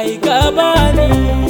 አይገባኝ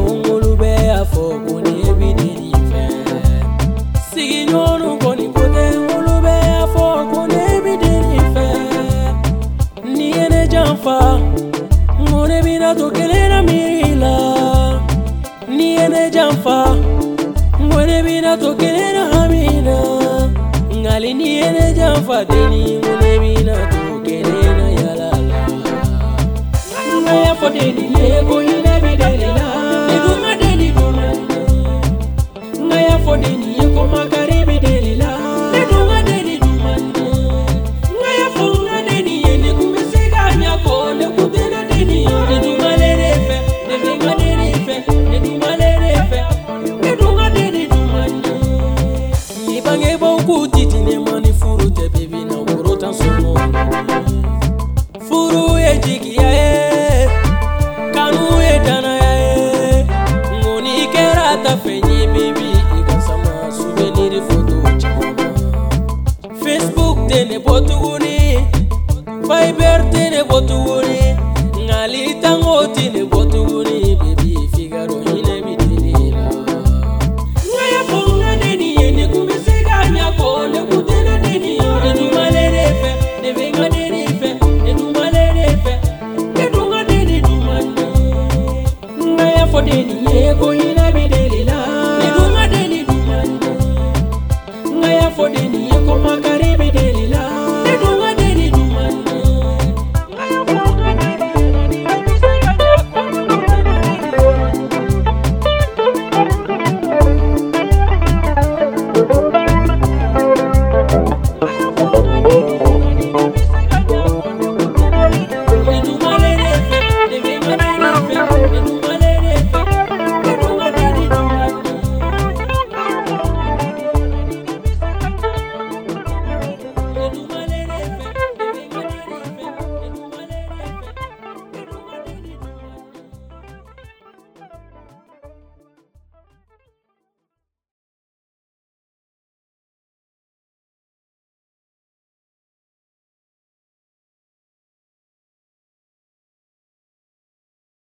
nfa ngone binatokelena hamina ngalini yene janfa deni ngone binatokelena yalala ngayafodeni yekoyine bidelela ngayafodeni ne botuguni fai berte ne botuguni ngalitango ti ne botuguni bebi figaroi